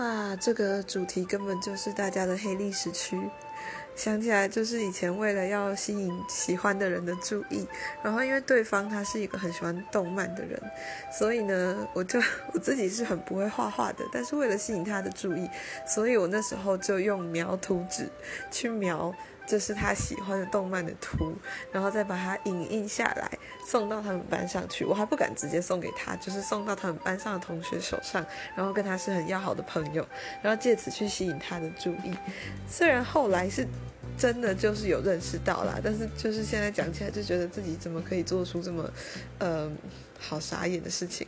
哇，这个主题根本就是大家的黑历史区。想起来就是以前为了要吸引喜欢的人的注意，然后因为对方他是一个很喜欢动漫的人，所以呢，我就我自己是很不会画画的，但是为了吸引他的注意，所以我那时候就用描图纸去描。这是他喜欢的动漫的图，然后再把它影印下来送到他们班上去。我还不敢直接送给他，就是送到他们班上的同学手上，然后跟他是很要好的朋友然后借此去吸引他的注意。虽然后来是真的就是有认识到啦，但是就是现在讲起来就觉得自己怎么可以做出这么，呃，好傻眼的事情。